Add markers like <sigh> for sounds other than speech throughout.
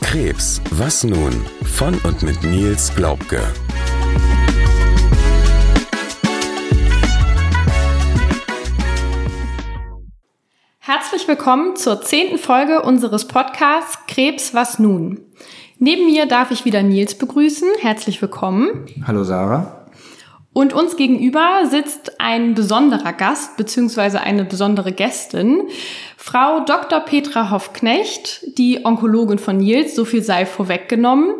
Krebs, was nun? Von und mit Nils Glaubke. Herzlich willkommen zur zehnten Folge unseres Podcasts Krebs, was nun? Neben mir darf ich wieder Nils begrüßen. Herzlich willkommen. Hallo Sarah. Und uns gegenüber sitzt ein besonderer Gast bzw. eine besondere Gästin, Frau Dr. Petra Hoffknecht, die Onkologin von Nils, so viel sei vorweggenommen.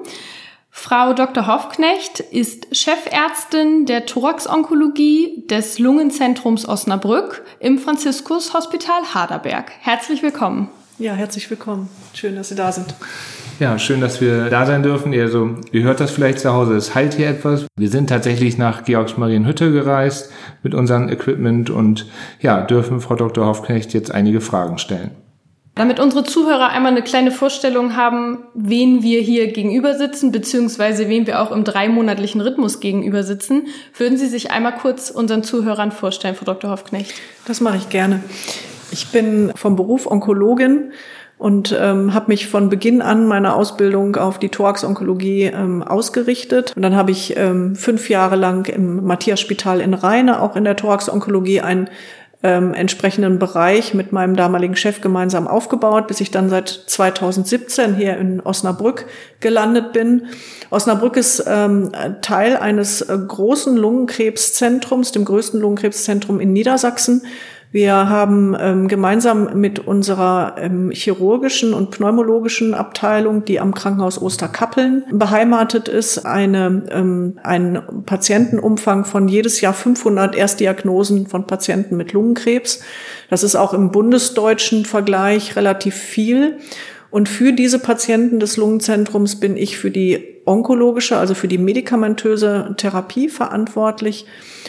Frau Dr. Hoffknecht ist Chefärztin der Thorax-Onkologie des Lungenzentrums Osnabrück im Franziskus Hospital Haderberg. Herzlich willkommen. Ja, herzlich willkommen. Schön, dass Sie da sind. Ja, schön, dass wir da sein dürfen. Also, ihr hört das vielleicht zu Hause, es halt hier etwas. Wir sind tatsächlich nach Georgsmarienhütte gereist mit unserem Equipment und ja, dürfen Frau Dr. Hoffknecht jetzt einige Fragen stellen. Damit unsere Zuhörer einmal eine kleine Vorstellung haben, wen wir hier gegenüber sitzen, beziehungsweise wen wir auch im dreimonatlichen Rhythmus gegenüber sitzen, würden Sie sich einmal kurz unseren Zuhörern vorstellen, Frau Dr. Hoffknecht? Das mache ich gerne. Ich bin vom Beruf Onkologin und ähm, habe mich von Beginn an meiner Ausbildung auf die Thorax-Onkologie ähm, ausgerichtet. Und dann habe ich ähm, fünf Jahre lang im Matthias-Spital in Rheine, auch in der Thorax-Onkologie, einen ähm, entsprechenden Bereich mit meinem damaligen Chef gemeinsam aufgebaut, bis ich dann seit 2017 hier in Osnabrück gelandet bin. Osnabrück ist ähm, Teil eines äh, großen Lungenkrebszentrums, dem größten Lungenkrebszentrum in Niedersachsen wir haben ähm, gemeinsam mit unserer ähm, chirurgischen und pneumologischen Abteilung, die am Krankenhaus Osterkappeln beheimatet ist, eine, ähm, einen Patientenumfang von jedes Jahr 500 Erstdiagnosen von Patienten mit Lungenkrebs. Das ist auch im bundesdeutschen Vergleich relativ viel. Und für diese Patienten des Lungenzentrums bin ich für die onkologische, also für die medikamentöse Therapie verantwortlich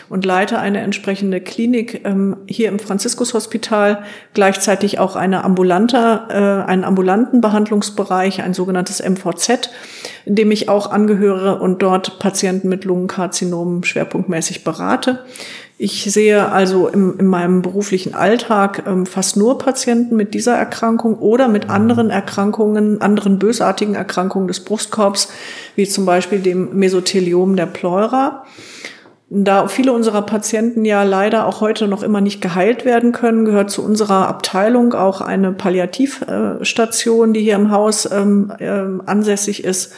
und leite eine entsprechende Klinik ähm, hier im Franziskus-Hospital, gleichzeitig auch eine ambulante, äh, einen ambulanten Behandlungsbereich, ein sogenanntes MVZ, in dem ich auch angehöre und dort Patienten mit Lungenkarzinomen schwerpunktmäßig berate. Ich sehe also im, in meinem beruflichen Alltag ähm, fast nur Patienten mit dieser Erkrankung oder mit anderen Erkrankungen, anderen bösartigen Erkrankungen des Brustkorbs, wie zum Beispiel dem Mesotheliom der Pleura. Da viele unserer Patienten ja leider auch heute noch immer nicht geheilt werden können, gehört zu unserer Abteilung auch eine Palliativstation, die hier im Haus ähm, äh, ansässig ist.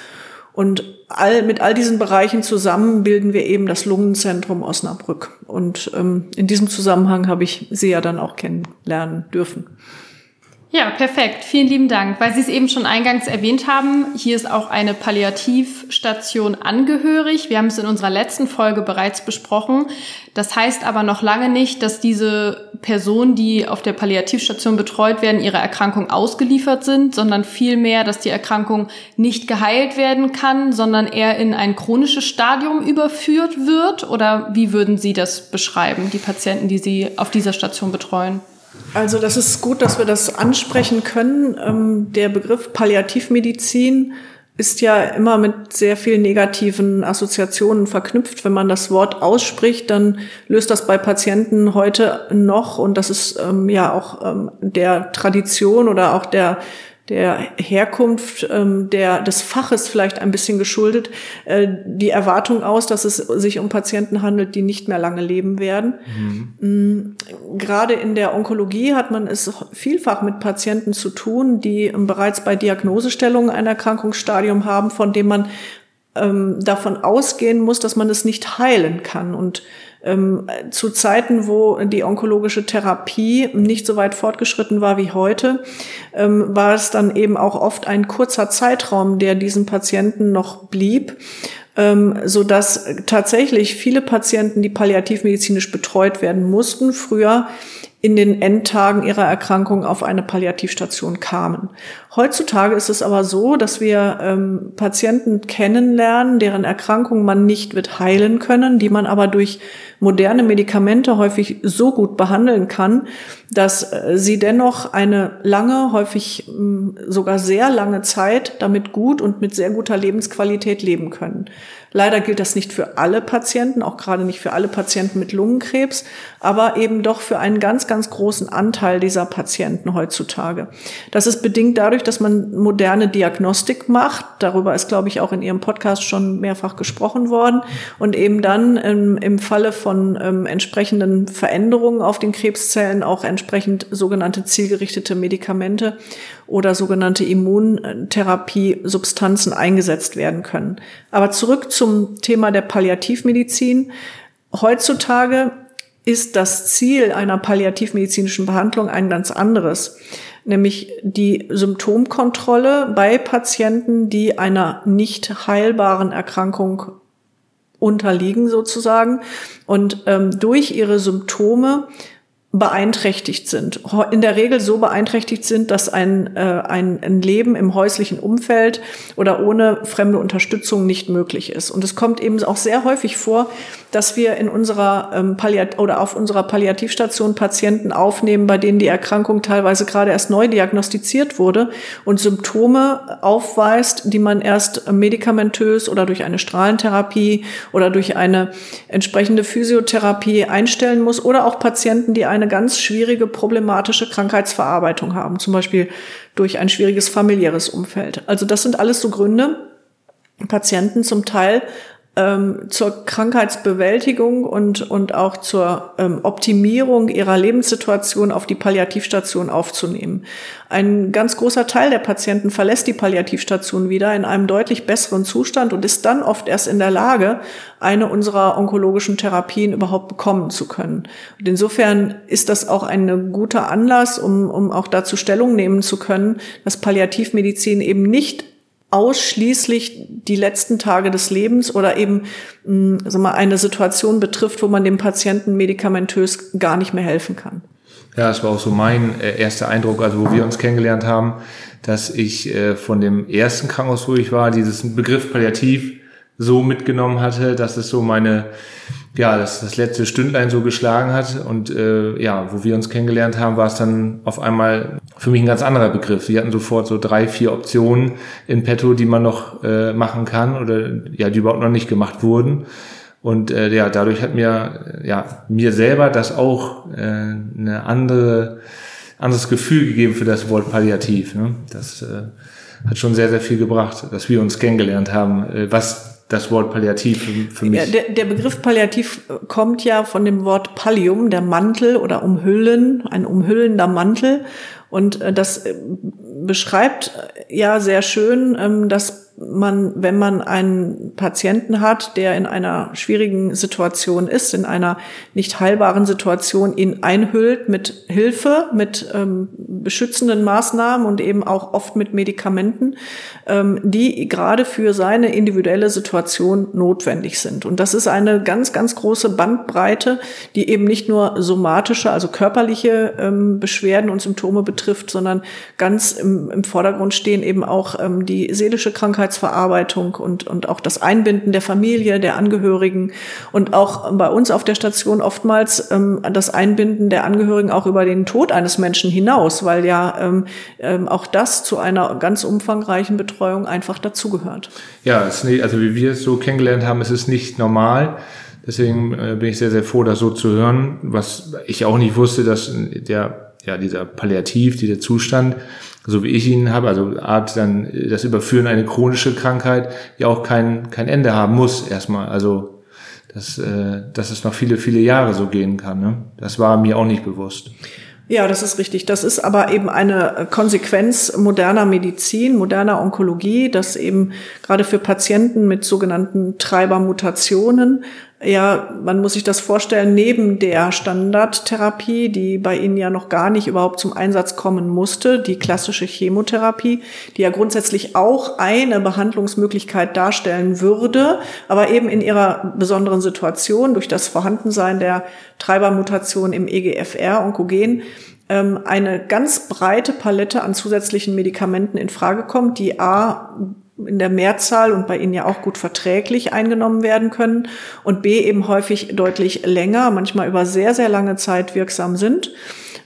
Und all, mit all diesen Bereichen zusammen bilden wir eben das Lungenzentrum Osnabrück. Und ähm, in diesem Zusammenhang habe ich Sie ja dann auch kennenlernen dürfen. Ja, perfekt. Vielen lieben Dank. Weil Sie es eben schon eingangs erwähnt haben, hier ist auch eine Palliativstation angehörig. Wir haben es in unserer letzten Folge bereits besprochen. Das heißt aber noch lange nicht, dass diese Personen, die auf der Palliativstation betreut werden, ihre Erkrankung ausgeliefert sind, sondern vielmehr, dass die Erkrankung nicht geheilt werden kann, sondern eher in ein chronisches Stadium überführt wird. Oder wie würden Sie das beschreiben, die Patienten, die Sie auf dieser Station betreuen? Also das ist gut, dass wir das ansprechen können. Ähm, der Begriff Palliativmedizin ist ja immer mit sehr vielen negativen Assoziationen verknüpft. Wenn man das Wort ausspricht, dann löst das bei Patienten heute noch, und das ist ähm, ja auch ähm, der Tradition oder auch der der Herkunft ähm, der, des Faches vielleicht ein bisschen geschuldet, äh, die Erwartung aus, dass es sich um Patienten handelt, die nicht mehr lange leben werden. Mhm. Mm, gerade in der Onkologie hat man es vielfach mit Patienten zu tun, die bereits bei Diagnosestellung ein Erkrankungsstadium haben, von dem man ähm, davon ausgehen muss, dass man es nicht heilen kann. Und ähm, zu Zeiten, wo die onkologische Therapie nicht so weit fortgeschritten war wie heute, ähm, war es dann eben auch oft ein kurzer Zeitraum, der diesen Patienten noch blieb ähm, so dass tatsächlich viele Patienten, die palliativmedizinisch betreut werden mussten, früher in den Endtagen ihrer Erkrankung auf eine Palliativstation kamen. Heutzutage ist es aber so, dass wir ähm, Patienten kennenlernen, deren Erkrankung man nicht wird heilen können, die man aber durch moderne Medikamente häufig so gut behandeln kann, dass äh, sie dennoch eine lange, häufig mm, sogar sehr lange Zeit damit gut und mit sehr guter Lebensqualität leben können. Leider gilt das nicht für alle Patienten, auch gerade nicht für alle Patienten mit Lungenkrebs, aber eben doch für einen ganz, ganz großen Anteil dieser Patienten heutzutage. Das ist bedingt dadurch, dass man moderne Diagnostik macht. Darüber ist, glaube ich, auch in Ihrem Podcast schon mehrfach gesprochen worden. Und eben dann im, im Falle von ähm, entsprechenden Veränderungen auf den Krebszellen auch entsprechend sogenannte zielgerichtete Medikamente oder sogenannte Immuntherapie-Substanzen eingesetzt werden können. Aber zurück zum Thema der Palliativmedizin. Heutzutage ist das Ziel einer palliativmedizinischen Behandlung ein ganz anderes, nämlich die Symptomkontrolle bei Patienten, die einer nicht heilbaren Erkrankung unterliegen sozusagen und ähm, durch ihre Symptome beeinträchtigt sind. In der Regel so beeinträchtigt sind, dass ein, äh, ein, ein Leben im häuslichen Umfeld oder ohne fremde Unterstützung nicht möglich ist. Und es kommt eben auch sehr häufig vor, dass wir in unserer ähm, Palliat oder auf unserer Palliativstation Patienten aufnehmen, bei denen die Erkrankung teilweise gerade erst neu diagnostiziert wurde und Symptome aufweist, die man erst medikamentös oder durch eine Strahlentherapie oder durch eine entsprechende Physiotherapie einstellen muss oder auch Patienten, die eine ganz schwierige problematische Krankheitsverarbeitung haben, zum Beispiel durch ein schwieriges familiäres Umfeld. Also das sind alles so Gründe, Patienten zum Teil ähm, zur Krankheitsbewältigung und, und auch zur ähm, Optimierung ihrer Lebenssituation auf die Palliativstation aufzunehmen. Ein ganz großer Teil der Patienten verlässt die Palliativstation wieder in einem deutlich besseren Zustand und ist dann oft erst in der Lage, eine unserer onkologischen Therapien überhaupt bekommen zu können. Und insofern ist das auch ein guter Anlass, um, um auch dazu Stellung nehmen zu können, dass Palliativmedizin eben nicht ausschließlich die letzten Tage des Lebens oder eben hm, sag mal, eine Situation betrifft, wo man dem Patienten medikamentös gar nicht mehr helfen kann. Ja, das war auch so mein äh, erster Eindruck, also wo wir uns kennengelernt haben, dass ich äh, von dem ersten Krankenhaus, wo ich war, dieses Begriff Palliativ so mitgenommen hatte, dass es so meine ja, das, das letzte Stündlein so geschlagen hat. Und äh, ja, wo wir uns kennengelernt haben, war es dann auf einmal für mich ein ganz anderer Begriff. Wir hatten sofort so drei, vier Optionen in petto, die man noch äh, machen kann oder ja, die überhaupt noch nicht gemacht wurden. Und äh, ja, dadurch hat mir ja mir selber das auch äh, eine andere anderes Gefühl gegeben für das Wort Palliativ. Ne? Das äh, hat schon sehr sehr viel gebracht, dass wir uns kennengelernt haben, äh, was das Wort Palliativ für, mich. Der, der Begriff Palliativ kommt ja von dem Wort Pallium, der Mantel oder umhüllen, ein umhüllender Mantel. Und äh, das äh, beschreibt ja sehr schön, ähm, dass man, wenn man einen Patienten hat, der in einer schwierigen Situation ist, in einer nicht heilbaren Situation, ihn einhüllt mit Hilfe, mit ähm, beschützenden Maßnahmen und eben auch oft mit Medikamenten, ähm, die gerade für seine individuelle Situation notwendig sind. Und das ist eine ganz, ganz große Bandbreite, die eben nicht nur somatische, also körperliche ähm, Beschwerden und Symptome betrifft, sondern ganz im, im Vordergrund stehen eben auch ähm, die seelische Krankheit Krankheitsverarbeitung und, und auch das Einbinden der Familie, der Angehörigen und auch bei uns auf der Station oftmals ähm, das Einbinden der Angehörigen auch über den Tod eines Menschen hinaus, weil ja ähm, ähm, auch das zu einer ganz umfangreichen Betreuung einfach dazugehört. Ja, also wie wir es so kennengelernt haben, ist es nicht normal. Deswegen äh, bin ich sehr, sehr froh, das so zu hören, was ich auch nicht wusste, dass der, ja, dieser Palliativ, dieser Zustand so wie ich ihn habe, also Art dann das Überführen eine chronische Krankheit ja auch kein, kein Ende haben muss erstmal. Also dass, äh, dass es noch viele, viele Jahre so gehen kann. Ne? Das war mir auch nicht bewusst. Ja, das ist richtig. Das ist aber eben eine Konsequenz moderner Medizin, moderner Onkologie, dass eben gerade für Patienten mit sogenannten Treibermutationen ja, man muss sich das vorstellen, neben der Standardtherapie, die bei Ihnen ja noch gar nicht überhaupt zum Einsatz kommen musste, die klassische Chemotherapie, die ja grundsätzlich auch eine Behandlungsmöglichkeit darstellen würde, aber eben in ihrer besonderen Situation durch das Vorhandensein der Treibermutation im EGFR, Onkogen, ähm, eine ganz breite Palette an zusätzlichen Medikamenten in Frage kommt, die A in der Mehrzahl und bei ihnen ja auch gut verträglich eingenommen werden können und B eben häufig deutlich länger, manchmal über sehr, sehr lange Zeit wirksam sind.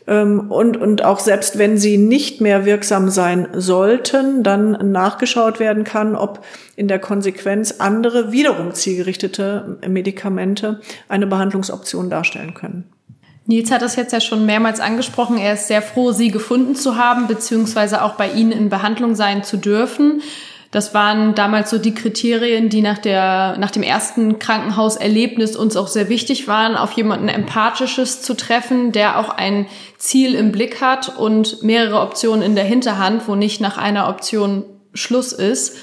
Ähm, und, und auch selbst wenn sie nicht mehr wirksam sein sollten, dann nachgeschaut werden kann, ob in der Konsequenz andere wiederum zielgerichtete Medikamente eine Behandlungsoption darstellen können. Nils hat das jetzt ja schon mehrmals angesprochen. Er ist sehr froh, Sie gefunden zu haben, beziehungsweise auch bei Ihnen in Behandlung sein zu dürfen. Das waren damals so die Kriterien, die nach der, nach dem ersten Krankenhauserlebnis uns auch sehr wichtig waren, auf jemanden Empathisches zu treffen, der auch ein Ziel im Blick hat und mehrere Optionen in der Hinterhand, wo nicht nach einer Option Schluss ist.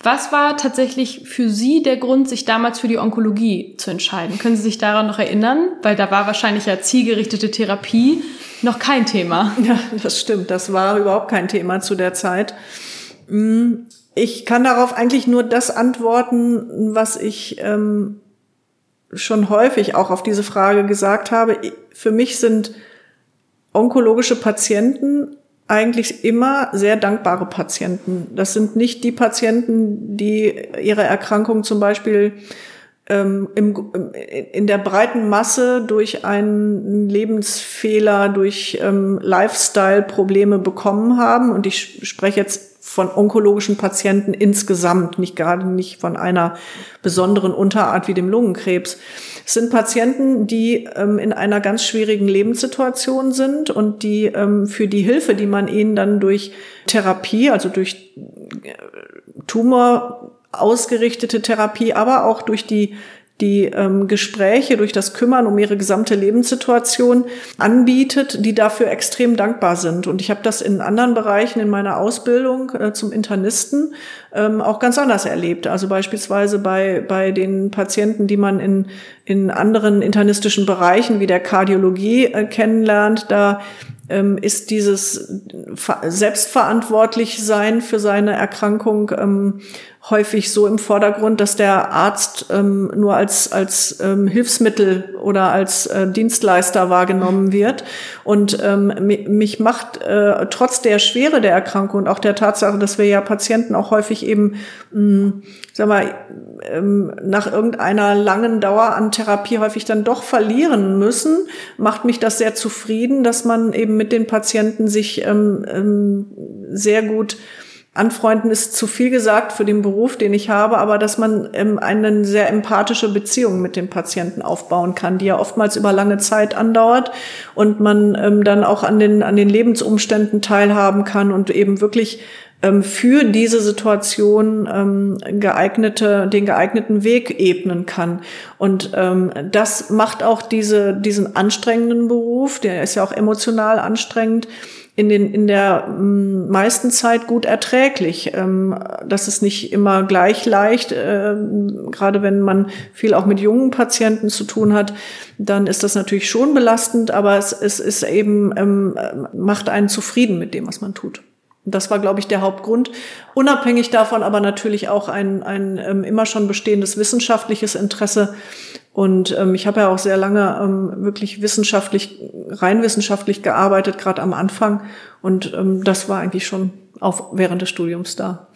Was war tatsächlich für Sie der Grund, sich damals für die Onkologie zu entscheiden? Können Sie sich daran noch erinnern? Weil da war wahrscheinlich ja zielgerichtete Therapie noch kein Thema. Ja, das stimmt. Das war überhaupt kein Thema zu der Zeit. Ich kann darauf eigentlich nur das antworten, was ich ähm, schon häufig auch auf diese Frage gesagt habe. Für mich sind onkologische Patienten eigentlich immer sehr dankbare Patienten. Das sind nicht die Patienten, die ihre Erkrankung zum Beispiel ähm, im, in der breiten Masse durch einen Lebensfehler, durch ähm, Lifestyle-Probleme bekommen haben. Und ich spreche jetzt von onkologischen Patienten insgesamt, nicht gerade nicht von einer besonderen Unterart wie dem Lungenkrebs. Es sind Patienten, die ähm, in einer ganz schwierigen Lebenssituation sind und die ähm, für die Hilfe, die man ihnen dann durch Therapie, also durch äh, Tumor ausgerichtete Therapie, aber auch durch die die ähm, Gespräche, durch das Kümmern um ihre gesamte Lebenssituation anbietet, die dafür extrem dankbar sind. Und ich habe das in anderen Bereichen in meiner Ausbildung äh, zum Internisten ähm, auch ganz anders erlebt. Also beispielsweise bei, bei den Patienten, die man in, in anderen internistischen Bereichen wie der Kardiologie äh, kennenlernt, da ist dieses selbstverantwortlich sein für seine Erkrankung ähm, häufig so im Vordergrund, dass der Arzt ähm, nur als, als ähm, Hilfsmittel oder als äh, Dienstleister wahrgenommen wird. Und ähm, mich macht äh, trotz der Schwere der Erkrankung und auch der Tatsache, dass wir ja Patienten auch häufig eben, mh, hm, sag mal, ähm, nach irgendeiner langen Dauer an Therapie häufig dann doch verlieren müssen, macht mich das sehr zufrieden, dass man eben mit den Patienten sich ähm, ähm, sehr gut anfreunden ist zu viel gesagt für den Beruf, den ich habe, aber dass man ähm, eine sehr empathische Beziehung mit dem Patienten aufbauen kann, die ja oftmals über lange Zeit andauert und man ähm, dann auch an den, an den Lebensumständen teilhaben kann und eben wirklich für diese Situation ähm, geeignete, den geeigneten Weg ebnen kann. Und ähm, das macht auch diese, diesen anstrengenden Beruf, der ist ja auch emotional anstrengend, in, den, in der mm, meisten Zeit gut erträglich. Ähm, das ist nicht immer gleich leicht, äh, gerade wenn man viel auch mit jungen Patienten zu tun hat, dann ist das natürlich schon belastend, aber es, es ist eben, ähm, macht einen zufrieden mit dem, was man tut. Das war, glaube ich, der Hauptgrund. Unabhängig davon aber natürlich auch ein, ein ähm, immer schon bestehendes wissenschaftliches Interesse und ähm, ich habe ja auch sehr lange ähm, wirklich wissenschaftlich, rein wissenschaftlich gearbeitet, gerade am Anfang. Und ähm, das war eigentlich schon auch während des Studiums da.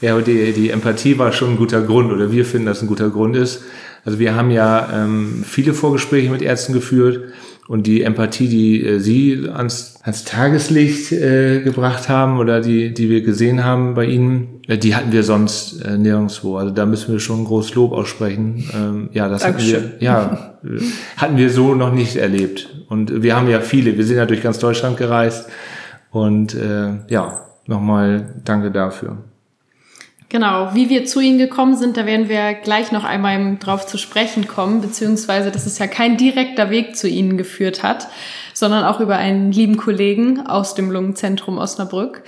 Ja, und die, die Empathie war schon ein guter Grund, oder wir finden, dass ein guter Grund ist. Also wir haben ja ähm, viele Vorgespräche mit Ärzten geführt und die Empathie, die äh, Sie ans, ans Tageslicht äh, gebracht haben oder die, die wir gesehen haben bei Ihnen, äh, die hatten wir sonst äh, nirgendwo. Also da müssen wir schon groß Lob aussprechen. Ähm, ja, das Dankeschön. hatten wir, ja, hatten wir so noch nicht erlebt. Und wir haben ja viele, wir sind ja durch ganz Deutschland gereist. Und äh, ja, nochmal danke dafür. Genau, wie wir zu Ihnen gekommen sind, da werden wir gleich noch einmal drauf zu sprechen kommen, beziehungsweise dass es ja kein direkter Weg zu Ihnen geführt hat, sondern auch über einen lieben Kollegen aus dem Lungenzentrum Osnabrück.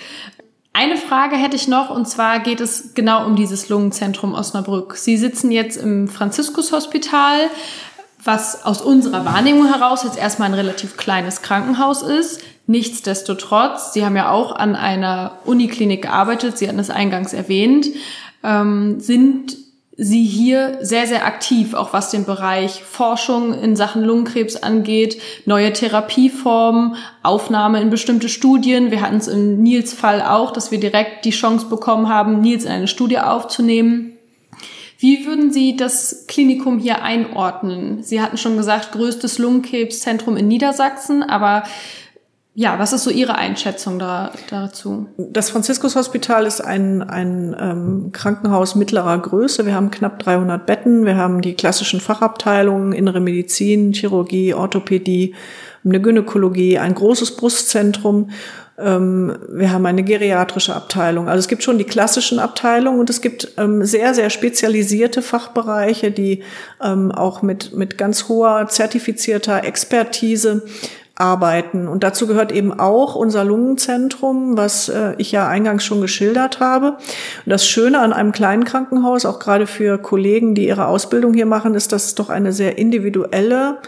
Eine Frage hätte ich noch, und zwar geht es genau um dieses Lungenzentrum Osnabrück. Sie sitzen jetzt im Franziskus-Hospital, was aus unserer Wahrnehmung heraus jetzt erstmal ein relativ kleines Krankenhaus ist. Nichtsdestotrotz, Sie haben ja auch an einer Uniklinik gearbeitet, Sie hatten es eingangs erwähnt, ähm, sind Sie hier sehr, sehr aktiv, auch was den Bereich Forschung in Sachen Lungenkrebs angeht, neue Therapieformen, Aufnahme in bestimmte Studien. Wir hatten es in Nils Fall auch, dass wir direkt die Chance bekommen haben, Nils in eine Studie aufzunehmen. Wie würden Sie das Klinikum hier einordnen? Sie hatten schon gesagt, größtes Lungenkrebszentrum in Niedersachsen, aber ja, was ist so Ihre Einschätzung da, dazu? Das Franziskus-Hospital ist ein, ein ähm, Krankenhaus mittlerer Größe. Wir haben knapp 300 Betten. Wir haben die klassischen Fachabteilungen, innere Medizin, Chirurgie, Orthopädie, eine Gynäkologie, ein großes Brustzentrum. Ähm, wir haben eine geriatrische Abteilung. Also es gibt schon die klassischen Abteilungen und es gibt ähm, sehr, sehr spezialisierte Fachbereiche, die ähm, auch mit, mit ganz hoher zertifizierter Expertise arbeiten. Und dazu gehört eben auch unser Lungenzentrum, was äh, ich ja eingangs schon geschildert habe. Und das Schöne an einem kleinen Krankenhaus, auch gerade für Kollegen, die ihre Ausbildung hier machen, ist, dass es doch eine sehr individuelle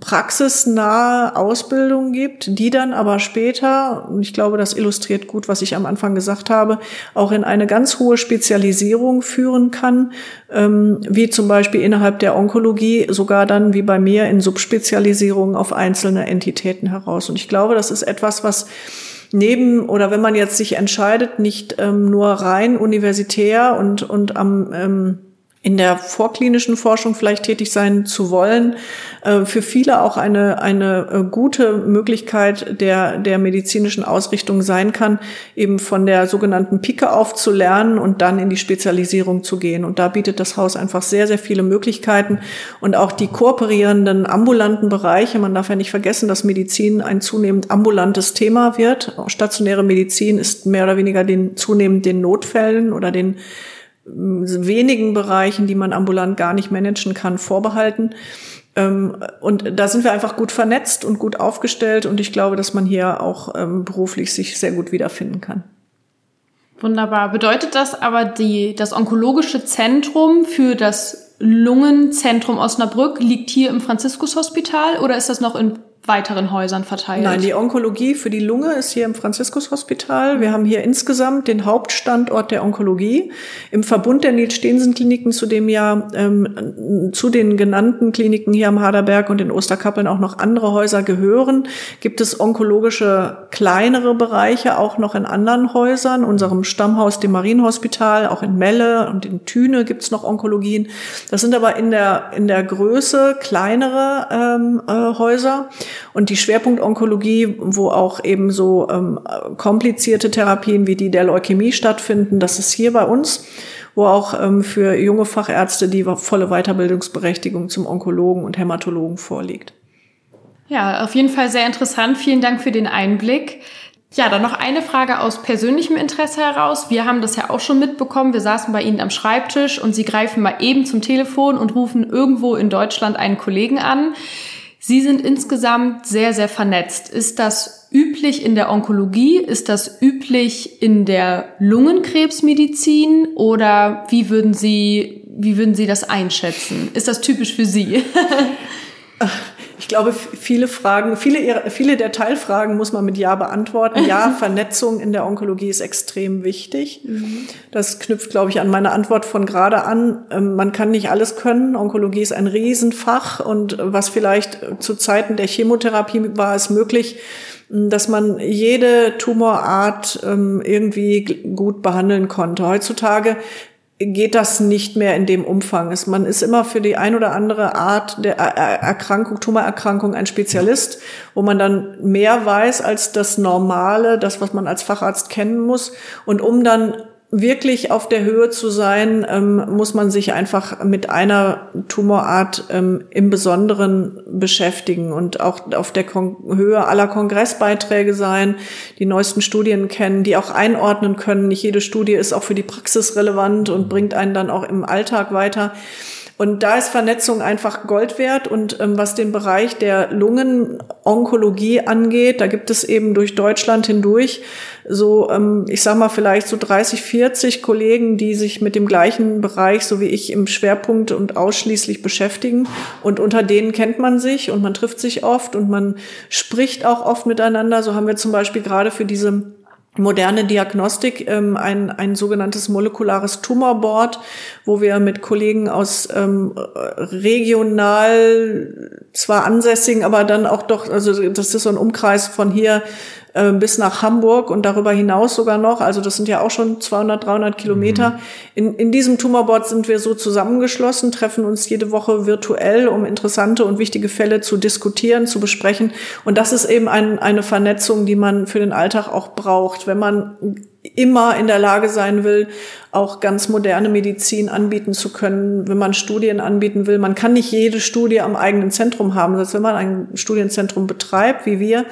praxisnahe Ausbildung gibt, die dann aber später, und ich glaube, das illustriert gut, was ich am Anfang gesagt habe, auch in eine ganz hohe Spezialisierung führen kann, ähm, wie zum Beispiel innerhalb der Onkologie, sogar dann wie bei mir in Subspezialisierung auf einzelne Entitäten heraus. Und ich glaube, das ist etwas, was neben oder wenn man jetzt sich entscheidet, nicht ähm, nur rein universitär und, und am ähm, in der vorklinischen Forschung vielleicht tätig sein zu wollen, äh, für viele auch eine, eine äh, gute Möglichkeit der, der medizinischen Ausrichtung sein kann, eben von der sogenannten Pike auf zu lernen und dann in die Spezialisierung zu gehen. Und da bietet das Haus einfach sehr, sehr viele Möglichkeiten und auch die kooperierenden ambulanten Bereiche. Man darf ja nicht vergessen, dass Medizin ein zunehmend ambulantes Thema wird. Stationäre Medizin ist mehr oder weniger den zunehmend den Notfällen oder den wenigen Bereichen, die man ambulant gar nicht managen kann, vorbehalten. Ähm, und da sind wir einfach gut vernetzt und gut aufgestellt und ich glaube, dass man hier auch ähm, beruflich sich sehr gut wiederfinden kann. Wunderbar. Bedeutet das aber die, das onkologische Zentrum für das Lungenzentrum Osnabrück liegt hier im Franziskus-Hospital oder ist das noch in weiteren Häusern verteilt? Nein, die Onkologie für die Lunge ist hier im Franziskus-Hospital. Wir haben hier insgesamt den Hauptstandort der Onkologie im Verbund der Nils-Stehensen-Kliniken, zu dem ja ähm, zu den genannten Kliniken hier am Haderberg und in Osterkappeln auch noch andere Häuser gehören. Gibt es onkologische kleinere Bereiche auch noch in anderen Häusern, unserem Stammhaus, dem Marienhospital, auch in Melle und in Thüne gibt es noch Onkologien. Das sind aber in der in der Größe kleinere ähm, äh, Häuser. Und die Schwerpunktonkologie, wo auch eben so ähm, komplizierte Therapien wie die der Leukämie stattfinden, das ist hier bei uns, wo auch ähm, für junge Fachärzte die volle Weiterbildungsberechtigung zum Onkologen und Hämatologen vorliegt. Ja, auf jeden Fall sehr interessant. Vielen Dank für den Einblick. Ja, dann noch eine Frage aus persönlichem Interesse heraus. Wir haben das ja auch schon mitbekommen. Wir saßen bei Ihnen am Schreibtisch und Sie greifen mal eben zum Telefon und rufen irgendwo in Deutschland einen Kollegen an. Sie sind insgesamt sehr, sehr vernetzt. Ist das üblich in der Onkologie? Ist das üblich in der Lungenkrebsmedizin? Oder wie würden Sie, wie würden Sie das einschätzen? Ist das typisch für Sie? <laughs> Ich glaube, viele Fragen, viele, viele der Teilfragen muss man mit Ja beantworten. Ja, <laughs> Vernetzung in der Onkologie ist extrem wichtig. Mhm. Das knüpft, glaube ich, an meine Antwort von gerade an. Ähm, man kann nicht alles können. Onkologie ist ein Riesenfach und was vielleicht zu Zeiten der Chemotherapie war es möglich, dass man jede Tumorart ähm, irgendwie gut behandeln konnte. Heutzutage geht das nicht mehr in dem Umfang. Man ist immer für die ein oder andere Art der Erkrankung, Tumorerkrankung ein Spezialist, wo man dann mehr weiß als das Normale, das, was man als Facharzt kennen muss. Und um dann wirklich auf der Höhe zu sein, ähm, muss man sich einfach mit einer Tumorart ähm, im Besonderen beschäftigen und auch auf der Kon Höhe aller Kongressbeiträge sein, die neuesten Studien kennen, die auch einordnen können. Nicht jede Studie ist auch für die Praxis relevant und bringt einen dann auch im Alltag weiter. Und da ist Vernetzung einfach Gold wert. Und ähm, was den Bereich der Lungenonkologie angeht, da gibt es eben durch Deutschland hindurch so, ähm, ich sag mal, vielleicht so 30, 40 Kollegen, die sich mit dem gleichen Bereich, so wie ich, im Schwerpunkt und ausschließlich beschäftigen. Und unter denen kennt man sich und man trifft sich oft und man spricht auch oft miteinander. So haben wir zum Beispiel gerade für diese moderne Diagnostik, ähm, ein, ein sogenanntes molekulares Tumorboard, wo wir mit Kollegen aus ähm, regional zwar ansässigen, aber dann auch doch, also das ist so ein Umkreis von hier äh, bis nach Hamburg und darüber hinaus sogar noch. Also das sind ja auch schon 200, 300 Kilometer. Mhm. In, in diesem Tumorboard sind wir so zusammengeschlossen, treffen uns jede Woche virtuell, um interessante und wichtige Fälle zu diskutieren, zu besprechen. Und das ist eben ein, eine Vernetzung, die man für den Alltag auch braucht, wenn man immer in der Lage sein will, auch ganz moderne Medizin anbieten zu können, wenn man Studien anbieten will. Man kann nicht jede Studie am eigenen Zentrum haben. Heißt, wenn man ein Studienzentrum betreibt, wie wir,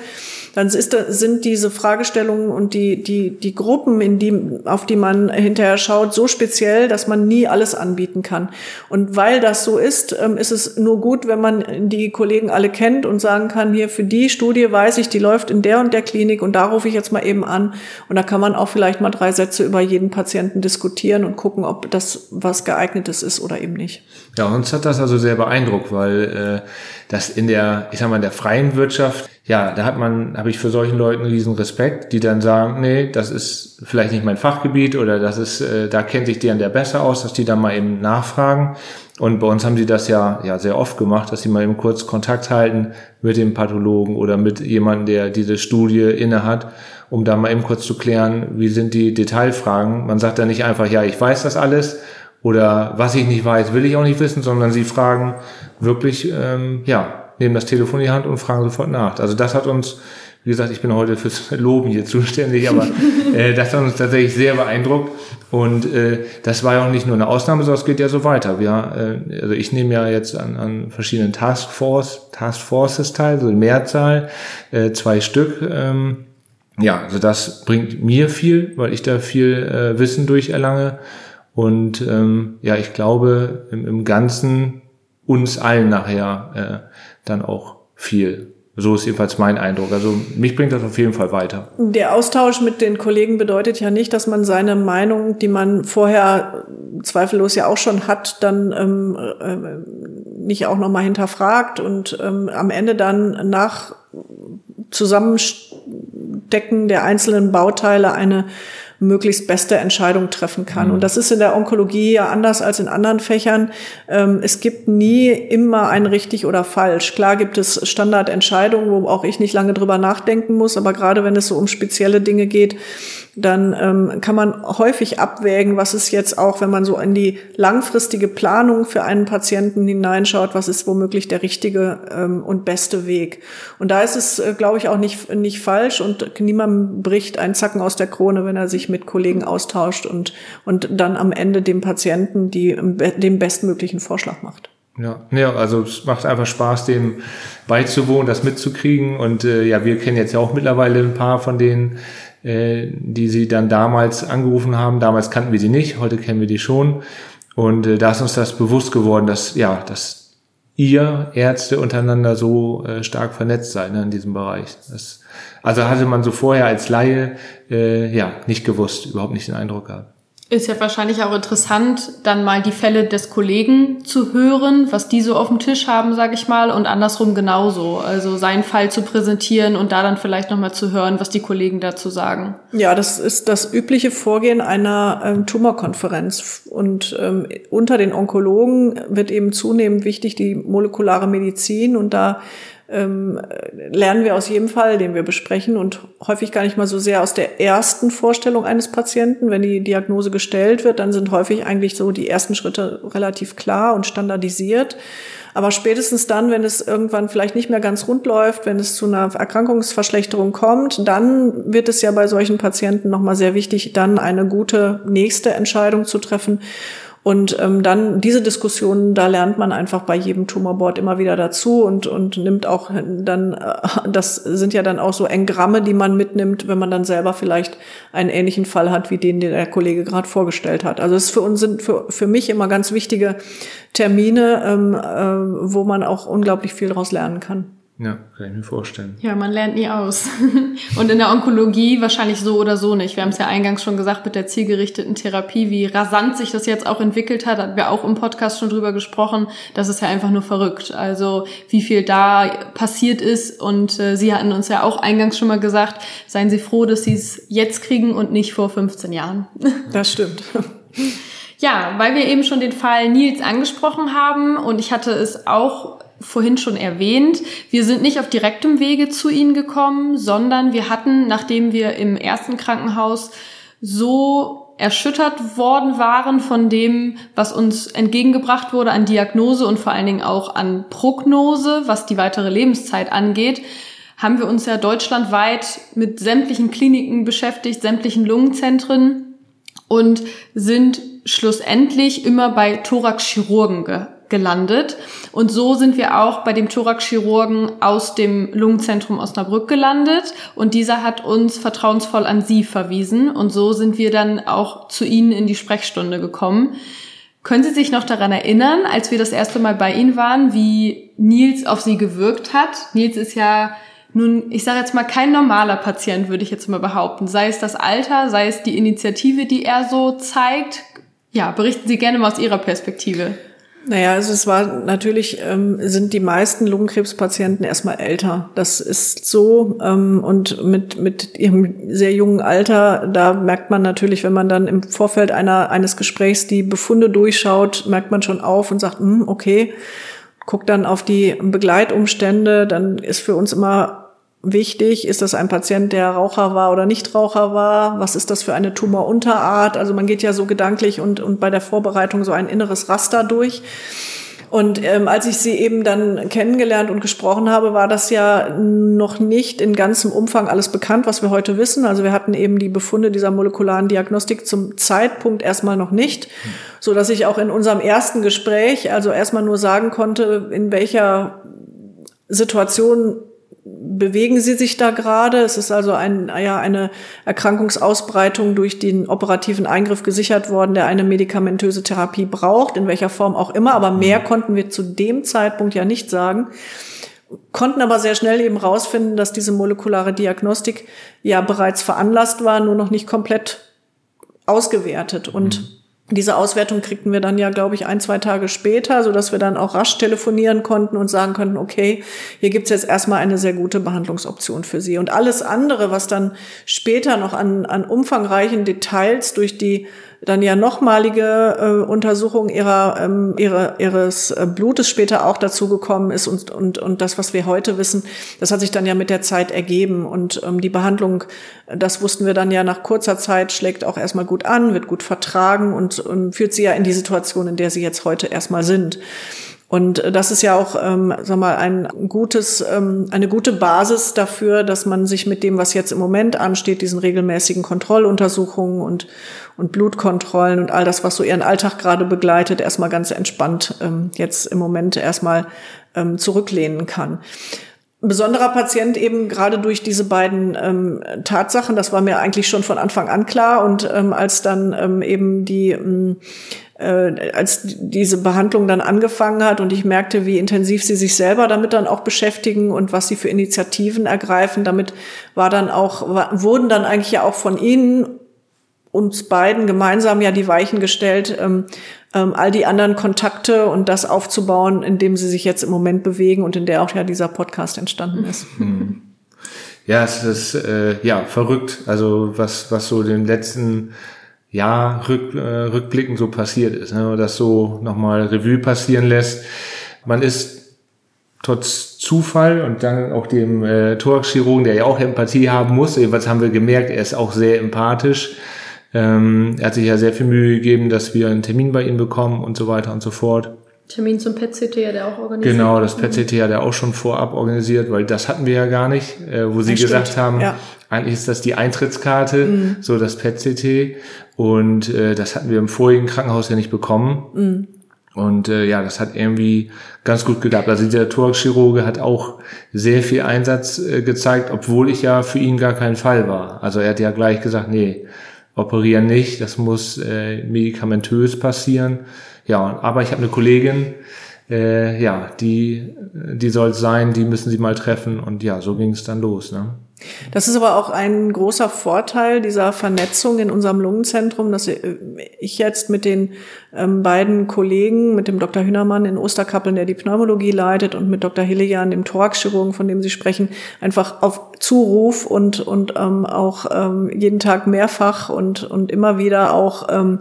dann ist, sind diese Fragestellungen und die, die, die Gruppen, in die, auf die man hinterher schaut, so speziell, dass man nie alles anbieten kann. Und weil das so ist, ähm, ist es nur gut, wenn man die Kollegen alle kennt und sagen kann, hier für die Studie weiß ich, die läuft in der und der Klinik und da rufe ich jetzt mal eben an. Und da kann man auch vielleicht mal drei Sätze über jeden Patienten diskutieren und gucken, ob das was geeignetes ist oder eben nicht. Ja, uns hat das also sehr beeindruckt, weil äh, das in der, ich sag mal, in der freien Wirtschaft, ja, da hat man, habe ich für solchen Leuten riesen Respekt, die dann sagen, nee, das ist vielleicht nicht mein Fachgebiet oder das ist, äh, da kennt sich der und der besser aus, dass die dann mal eben nachfragen. Und bei uns haben sie das ja, ja sehr oft gemacht, dass sie mal eben kurz Kontakt halten mit dem Pathologen oder mit jemandem, der diese Studie inne hat, um da mal eben kurz zu klären, wie sind die Detailfragen. Man sagt da nicht einfach, ja, ich weiß das alles oder was ich nicht weiß, will ich auch nicht wissen, sondern sie fragen wirklich, ähm, ja, nehmen das Telefon in die Hand und fragen sofort nach. Also das hat uns, wie gesagt, ich bin heute fürs Loben hier zuständig, aber <laughs> äh, das hat uns tatsächlich sehr beeindruckt. Und äh, das war ja auch nicht nur eine Ausnahme, sondern es geht ja so weiter. Wir, äh, also ich nehme ja jetzt an, an verschiedenen Taskforce, Taskforces teil, so in Mehrzahl, äh, zwei Stück. Ähm, ja, also das bringt mir viel, weil ich da viel äh, Wissen durcherlange. Und ähm, ja, ich glaube im, im Ganzen uns allen nachher äh, dann auch viel. So ist jedenfalls mein Eindruck. Also mich bringt das auf jeden Fall weiter. Der Austausch mit den Kollegen bedeutet ja nicht, dass man seine Meinung, die man vorher zweifellos ja auch schon hat, dann ähm, äh, nicht auch nochmal hinterfragt und ähm, am Ende dann nach Zusammenstecken der einzelnen Bauteile eine möglichst beste Entscheidung treffen kann. Mhm. Und das ist in der Onkologie ja anders als in anderen Fächern. Ähm, es gibt nie immer ein richtig oder falsch. Klar gibt es Standardentscheidungen, wo auch ich nicht lange drüber nachdenken muss, aber gerade wenn es so um spezielle Dinge geht, dann ähm, kann man häufig abwägen, was ist jetzt auch, wenn man so in die langfristige Planung für einen Patienten hineinschaut, was ist womöglich der richtige ähm, und beste Weg. Und da ist es, äh, glaube ich, auch nicht, nicht falsch und niemand bricht einen Zacken aus der Krone, wenn er sich mit Kollegen austauscht und, und dann am Ende dem Patienten die, den bestmöglichen Vorschlag macht. Ja, ja, also es macht einfach Spaß, dem beizuwohnen, das mitzukriegen. Und äh, ja, wir kennen jetzt ja auch mittlerweile ein paar von denen, äh, die sie dann damals angerufen haben. Damals kannten wir sie nicht, heute kennen wir die schon. Und äh, da ist uns das bewusst geworden, dass ja, dass ihr Ärzte untereinander so äh, stark vernetzt seid ne, in diesem Bereich. Das, also hatte man so vorher als Laie äh, ja nicht gewusst, überhaupt nicht den Eindruck gehabt. Ist ja wahrscheinlich auch interessant, dann mal die Fälle des Kollegen zu hören, was die so auf dem Tisch haben, sage ich mal, und andersrum genauso. Also seinen Fall zu präsentieren und da dann vielleicht nochmal zu hören, was die Kollegen dazu sagen. Ja, das ist das übliche Vorgehen einer ähm, Tumorkonferenz. Und ähm, unter den Onkologen wird eben zunehmend wichtig die molekulare Medizin und da ähm, lernen wir aus jedem Fall, den wir besprechen und häufig gar nicht mal so sehr aus der ersten Vorstellung eines Patienten. Wenn die Diagnose gestellt wird, dann sind häufig eigentlich so die ersten Schritte relativ klar und standardisiert. Aber spätestens dann, wenn es irgendwann vielleicht nicht mehr ganz rund läuft, wenn es zu einer Erkrankungsverschlechterung kommt, dann wird es ja bei solchen Patienten nochmal sehr wichtig, dann eine gute nächste Entscheidung zu treffen. Und ähm, dann diese Diskussionen, da lernt man einfach bei jedem Tumorboard immer wieder dazu und, und nimmt auch dann, äh, das sind ja dann auch so Engramme, die man mitnimmt, wenn man dann selber vielleicht einen ähnlichen Fall hat, wie den, den der Kollege gerade vorgestellt hat. Also es für uns sind für, für mich immer ganz wichtige Termine, ähm, äh, wo man auch unglaublich viel daraus lernen kann. Ja, kann ich mir vorstellen. Ja, man lernt nie aus. <laughs> Und in der Onkologie wahrscheinlich so oder so nicht. Wir haben es ja eingangs schon gesagt mit der zielgerichteten Therapie, wie rasant sich das jetzt auch entwickelt hat, hatten wir auch im Podcast schon drüber gesprochen. Das ist ja einfach nur verrückt. Also wie viel da passiert ist. Und äh, Sie hatten uns ja auch eingangs schon mal gesagt, seien Sie froh, dass Sie es jetzt kriegen und nicht vor 15 Jahren. <laughs> Das stimmt. Ja, weil wir eben schon den Fall Nils angesprochen haben und ich hatte es auch vorhin schon erwähnt, wir sind nicht auf direktem Wege zu Ihnen gekommen, sondern wir hatten, nachdem wir im ersten Krankenhaus so erschüttert worden waren von dem, was uns entgegengebracht wurde an Diagnose und vor allen Dingen auch an Prognose, was die weitere Lebenszeit angeht, haben wir uns ja deutschlandweit mit sämtlichen Kliniken beschäftigt, sämtlichen Lungenzentren und sind schlussendlich immer bei Thoraxchirurgen ge gelandet. Und so sind wir auch bei dem Thoraxchirurgen aus dem Lungenzentrum Osnabrück gelandet. Und dieser hat uns vertrauensvoll an Sie verwiesen. Und so sind wir dann auch zu Ihnen in die Sprechstunde gekommen. Können Sie sich noch daran erinnern, als wir das erste Mal bei Ihnen waren, wie Nils auf Sie gewirkt hat? Nils ist ja nun, ich sage jetzt mal, kein normaler Patient, würde ich jetzt mal behaupten. Sei es das Alter, sei es die Initiative, die er so zeigt. Ja, berichten Sie gerne mal aus Ihrer Perspektive. Naja, also es war natürlich, ähm, sind die meisten Lungenkrebspatienten erstmal älter. Das ist so. Ähm, und mit, mit ihrem sehr jungen Alter, da merkt man natürlich, wenn man dann im Vorfeld einer, eines Gesprächs die Befunde durchschaut, merkt man schon auf und sagt, hm, okay, guckt dann auf die Begleitumstände, dann ist für uns immer wichtig? Ist das ein Patient, der Raucher war oder nicht Raucher war? Was ist das für eine Tumorunterart? Also man geht ja so gedanklich und, und bei der Vorbereitung so ein inneres Raster durch. Und ähm, als ich sie eben dann kennengelernt und gesprochen habe, war das ja noch nicht in ganzem Umfang alles bekannt, was wir heute wissen. Also wir hatten eben die Befunde dieser molekularen Diagnostik zum Zeitpunkt erstmal noch nicht, so dass ich auch in unserem ersten Gespräch also erstmal nur sagen konnte, in welcher Situation bewegen sie sich da gerade. Es ist also ein, ja, eine Erkrankungsausbreitung durch den operativen Eingriff gesichert worden, der eine medikamentöse Therapie braucht, in welcher Form auch immer. Aber mehr mhm. konnten wir zu dem Zeitpunkt ja nicht sagen konnten aber sehr schnell eben rausfinden, dass diese molekulare Diagnostik ja bereits veranlasst war, nur noch nicht komplett ausgewertet. Und mhm. Diese Auswertung kriegten wir dann ja, glaube ich, ein, zwei Tage später, so wir dann auch rasch telefonieren konnten und sagen konnten, okay, hier gibt's jetzt erstmal eine sehr gute Behandlungsoption für Sie. Und alles andere, was dann später noch an, an umfangreichen Details durch die dann ja nochmalige äh, Untersuchung ihrer, ähm, ihrer, ihres äh, Blutes später auch dazu gekommen ist und, und, und das, was wir heute wissen, das hat sich dann ja mit der Zeit ergeben und ähm, die Behandlung, das wussten wir dann ja nach kurzer Zeit, schlägt auch erstmal gut an, wird gut vertragen und, und führt sie ja in die Situation, in der sie jetzt heute erstmal sind. Und äh, das ist ja auch, ähm, sag mal, ein gutes, ähm, eine gute Basis dafür, dass man sich mit dem, was jetzt im Moment ansteht, diesen regelmäßigen Kontrolluntersuchungen und, und Blutkontrollen und all das, was so ihren Alltag gerade begleitet, erstmal ganz entspannt ähm, jetzt im Moment erstmal ähm, zurücklehnen kann. Besonderer Patient eben gerade durch diese beiden ähm, Tatsachen, das war mir eigentlich schon von Anfang an klar und ähm, als dann ähm, eben die ähm, äh, als diese Behandlung dann angefangen hat und ich merkte, wie intensiv sie sich selber damit dann auch beschäftigen und was sie für Initiativen ergreifen, damit war dann auch wurden dann eigentlich ja auch von ihnen uns beiden gemeinsam ja die Weichen gestellt, ähm, ähm, all die anderen Kontakte und das aufzubauen, in dem sie sich jetzt im Moment bewegen und in der auch ja dieser Podcast entstanden ist. Hm. Ja, es ist äh, ja verrückt. Also was was so den letzten Jahr rück, äh, rückblickend so passiert ist, ne? das so nochmal Revue passieren lässt. Man ist trotz Zufall und dann auch dem äh, Thoraxchirurgen, der ja auch Empathie haben muss, jedenfalls haben wir gemerkt, er ist auch sehr empathisch ähm, er hat sich ja sehr viel Mühe gegeben, dass wir einen Termin bei ihm bekommen und so weiter und so fort. Termin zum PET-CT hat er auch organisiert. Genau, das PET-CT hat er auch schon vorab organisiert, weil das hatten wir ja gar nicht, äh, wo sie ja, gesagt haben, ja. eigentlich ist das die Eintrittskarte, mhm. so das PET-CT. Und äh, das hatten wir im vorigen Krankenhaus ja nicht bekommen. Mhm. Und äh, ja, das hat irgendwie ganz gut geklappt. Also der Thoraxchirurge hat auch sehr viel Einsatz äh, gezeigt, obwohl ich ja für ihn gar kein Fall war. Also er hat ja gleich gesagt, nee, operieren nicht, das muss äh, medikamentös passieren. Ja, aber ich habe eine Kollegin, äh, ja, die, die soll es sein, die müssen sie mal treffen. Und ja, so ging es dann los. Ne? Das ist aber auch ein großer Vorteil dieser Vernetzung in unserem Lungenzentrum, dass ich jetzt mit den ähm, beiden Kollegen, mit dem Dr. Hühnermann in Osterkappeln, der die Pneumologie leitet, und mit Dr. Hillejan, dem Thoraxchirurgen, von dem Sie sprechen, einfach auf Zuruf und, und ähm, auch ähm, jeden Tag mehrfach und, und immer wieder auch ähm,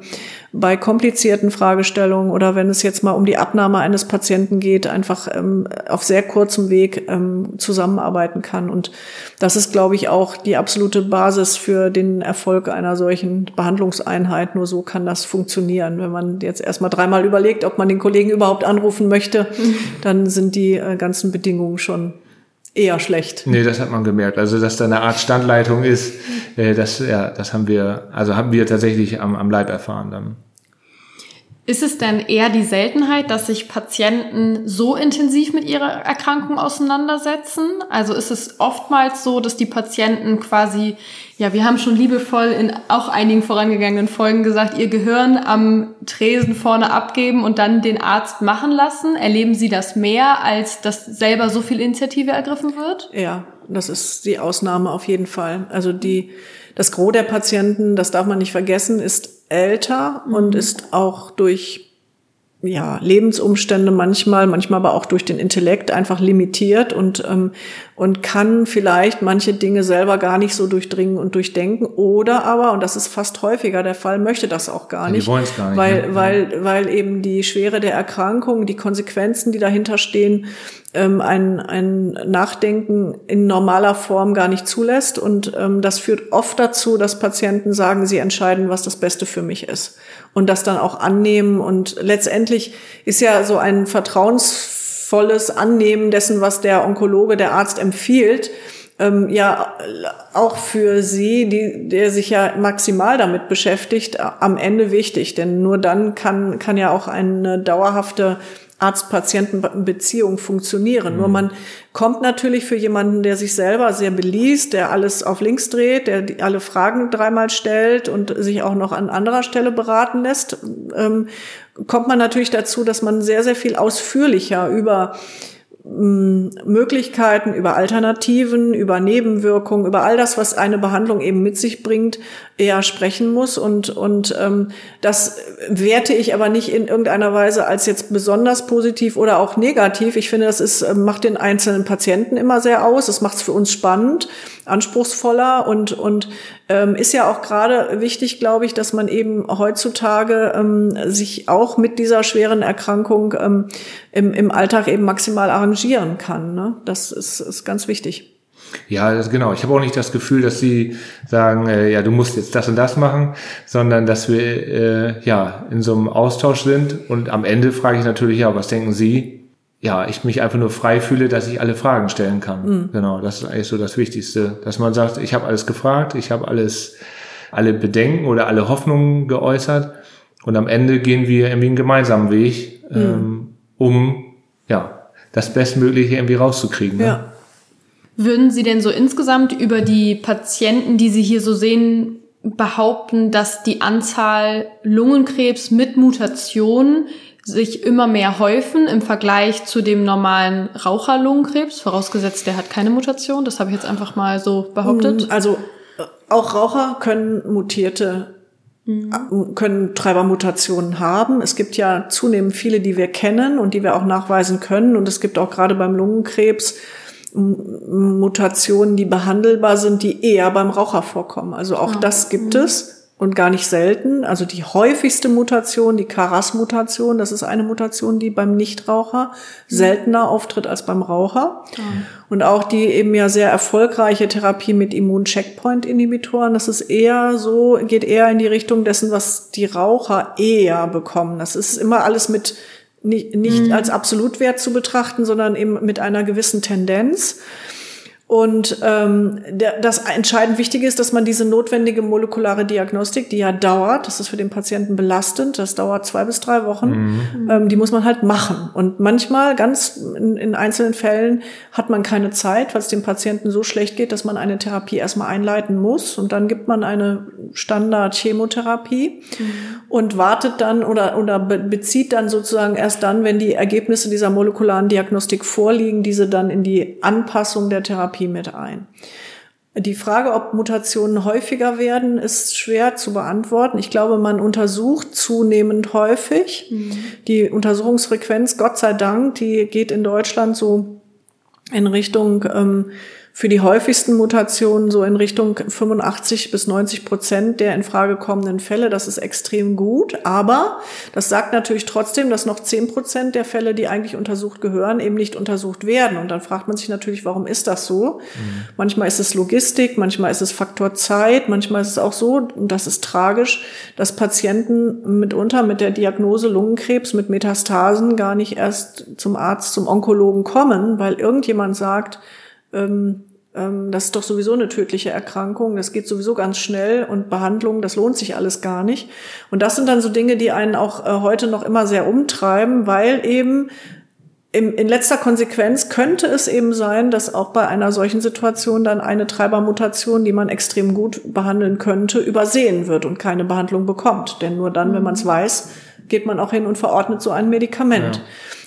bei komplizierten Fragestellungen oder wenn es jetzt mal um die Abnahme eines Patienten geht, einfach ähm, auf sehr kurzem Weg ähm, zusammenarbeiten kann. Und das ist, glaube ich, auch die absolute Basis für den Erfolg einer solchen Behandlungseinheit. Nur so kann das funktionieren. Wenn man jetzt erstmal dreimal überlegt, ob man den Kollegen überhaupt anrufen möchte, mhm. dann sind die äh, ganzen Bedingungen schon eher schlecht. Nee, das hat man gemerkt. Also, dass da eine Art Standleitung ist, äh, das, ja, das haben wir, also haben wir tatsächlich am, am Leib erfahren dann. Ist es denn eher die Seltenheit, dass sich Patienten so intensiv mit ihrer Erkrankung auseinandersetzen? Also ist es oftmals so, dass die Patienten quasi, ja, wir haben schon liebevoll in auch einigen vorangegangenen Folgen gesagt, ihr Gehirn am Tresen vorne abgeben und dann den Arzt machen lassen? Erleben Sie das mehr, als dass selber so viel Initiative ergriffen wird? Ja, das ist die Ausnahme auf jeden Fall. Also die, das Gros der Patienten, das darf man nicht vergessen, ist älter mhm. und ist auch durch ja, Lebensumstände manchmal, manchmal aber auch durch den Intellekt einfach limitiert und, ähm, und kann vielleicht manche Dinge selber gar nicht so durchdringen und durchdenken oder aber, und das ist fast häufiger der Fall, möchte das auch gar nicht. Die gar nicht. Weil, ne? weil, weil eben die Schwere der Erkrankung, die Konsequenzen, die dahinter stehen, ähm, ein, ein Nachdenken in normaler Form gar nicht zulässt. Und ähm, das führt oft dazu, dass Patienten sagen, sie entscheiden, was das Beste für mich ist. Und das dann auch annehmen. Und letztendlich ist ja so ein vertrauensvolles Annehmen dessen, was der Onkologe, der Arzt empfiehlt, ähm, ja auch für Sie, die, der sich ja maximal damit beschäftigt, am Ende wichtig. Denn nur dann kann, kann ja auch eine dauerhafte Arzt-Patienten-Beziehung funktionieren. Mhm. Nur man kommt natürlich für jemanden, der sich selber sehr beliest, der alles auf links dreht, der alle Fragen dreimal stellt und sich auch noch an anderer Stelle beraten lässt, ähm, kommt man natürlich dazu, dass man sehr, sehr viel ausführlicher über Möglichkeiten, über Alternativen, über Nebenwirkungen, über all das, was eine Behandlung eben mit sich bringt, eher sprechen muss. Und, und ähm, das werte ich aber nicht in irgendeiner Weise als jetzt besonders positiv oder auch negativ. Ich finde, das ist, macht den einzelnen Patienten immer sehr aus. Das macht es für uns spannend, anspruchsvoller und, und ähm, ist ja auch gerade wichtig, glaube ich, dass man eben heutzutage ähm, sich auch mit dieser schweren Erkrankung ähm, im, im Alltag eben maximal arrangieren kann. Ne? Das ist, ist ganz wichtig. Ja, das, genau. Ich habe auch nicht das Gefühl, dass sie sagen, äh, ja, du musst jetzt das und das machen, sondern dass wir äh, ja in so einem Austausch sind. Und am Ende frage ich natürlich, ja, was denken Sie? Ja, ich mich einfach nur frei fühle, dass ich alle Fragen stellen kann. Mhm. Genau, das ist eigentlich so das Wichtigste, dass man sagt, ich habe alles gefragt, ich habe alles, alle Bedenken oder alle Hoffnungen geäußert. Und am Ende gehen wir irgendwie einen gemeinsamen Weg, mhm. ähm, um ja das Bestmögliche irgendwie rauszukriegen. Ne? Ja. Würden Sie denn so insgesamt über die Patienten, die Sie hier so sehen, behaupten, dass die Anzahl Lungenkrebs mit Mutationen sich immer mehr häufen im Vergleich zu dem normalen Raucherlungenkrebs, vorausgesetzt, der hat keine Mutation. Das habe ich jetzt einfach mal so behauptet. Mm, also äh, auch Raucher können mutierte mhm. können Treibermutationen haben. Es gibt ja zunehmend viele, die wir kennen und die wir auch nachweisen können. Und es gibt auch gerade beim Lungenkrebs Mutationen, die behandelbar sind, die eher beim Raucher vorkommen. Also auch ah, das gibt mhm. es und gar nicht selten. Also die häufigste Mutation, die Karas-Mutation, das ist eine Mutation, die beim Nichtraucher seltener auftritt als beim Raucher. Mhm. Und auch die eben ja sehr erfolgreiche Therapie mit Immun-Checkpoint-Inhibitoren, das ist eher so, geht eher in die Richtung dessen, was die Raucher eher bekommen. Das ist immer alles mit nicht, nicht mhm. als Absolutwert zu betrachten, sondern eben mit einer gewissen Tendenz. Und ähm, der, das entscheidend Wichtige ist, dass man diese notwendige molekulare Diagnostik, die ja dauert, das ist für den Patienten belastend, das dauert zwei bis drei Wochen, mhm. ähm, die muss man halt machen. Und manchmal, ganz in, in einzelnen Fällen, hat man keine Zeit, weil es dem Patienten so schlecht geht, dass man eine Therapie erstmal einleiten muss. Und dann gibt man eine Standard-Chemotherapie mhm. und wartet dann oder, oder bezieht dann sozusagen erst dann, wenn die Ergebnisse dieser molekularen Diagnostik vorliegen, diese dann in die Anpassung der Therapie Therapie mit ein. Die Frage, ob Mutationen häufiger werden, ist schwer zu beantworten. Ich glaube, man untersucht zunehmend häufig. Mhm. Die Untersuchungsfrequenz, Gott sei Dank, die geht in Deutschland so in Richtung ähm, für die häufigsten Mutationen so in Richtung 85 bis 90 Prozent der in Frage kommenden Fälle. Das ist extrem gut. Aber das sagt natürlich trotzdem, dass noch 10 Prozent der Fälle, die eigentlich untersucht gehören, eben nicht untersucht werden. Und dann fragt man sich natürlich, warum ist das so? Mhm. Manchmal ist es Logistik, manchmal ist es Faktor Zeit, manchmal ist es auch so, und das ist tragisch, dass Patienten mitunter mit der Diagnose Lungenkrebs mit Metastasen gar nicht erst zum Arzt, zum Onkologen kommen, weil irgendjemand sagt, ähm, ähm, das ist doch sowieso eine tödliche Erkrankung, das geht sowieso ganz schnell und Behandlung, das lohnt sich alles gar nicht. Und das sind dann so Dinge, die einen auch äh, heute noch immer sehr umtreiben, weil eben im, in letzter Konsequenz könnte es eben sein, dass auch bei einer solchen Situation dann eine Treibermutation, die man extrem gut behandeln könnte, übersehen wird und keine Behandlung bekommt. Denn nur dann, wenn man es weiß, geht man auch hin und verordnet so ein Medikament. Ja.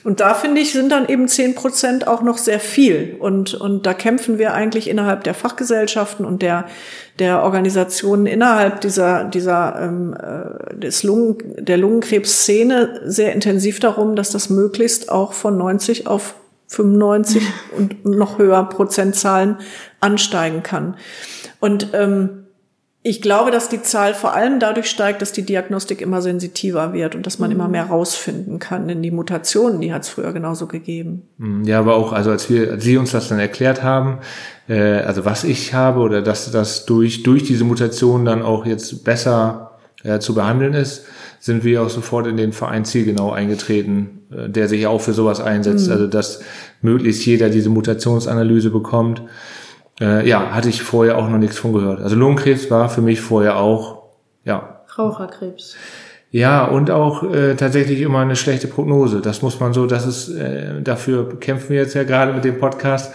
Und da finde ich, sind dann eben zehn Prozent auch noch sehr viel. Und, und da kämpfen wir eigentlich innerhalb der Fachgesellschaften und der, der Organisationen innerhalb dieser, dieser ähm, äh, des Lungen, der Lungenkrebsszene sehr intensiv darum, dass das möglichst auch von 90 auf 95 <laughs> und noch höher Prozentzahlen ansteigen kann. Und ähm, ich glaube, dass die Zahl vor allem dadurch steigt, dass die Diagnostik immer sensitiver wird und dass man mhm. immer mehr rausfinden kann. Denn die Mutationen, die hat es früher genauso gegeben. Mhm, ja, aber auch, also als wir, als Sie uns das dann erklärt haben, äh, also was ich habe oder dass das durch, durch diese Mutation dann auch jetzt besser äh, zu behandeln ist, sind wir auch sofort in den Verein Zielgenau eingetreten, äh, der sich auch für sowas einsetzt. Mhm. Also dass möglichst jeder diese Mutationsanalyse bekommt. Äh, ja, hatte ich vorher auch noch nichts von gehört. Also Lungenkrebs war für mich vorher auch, ja. Raucherkrebs. Ja, und auch äh, tatsächlich immer eine schlechte Prognose. Das muss man so, das ist, äh, dafür kämpfen wir jetzt ja gerade mit dem Podcast,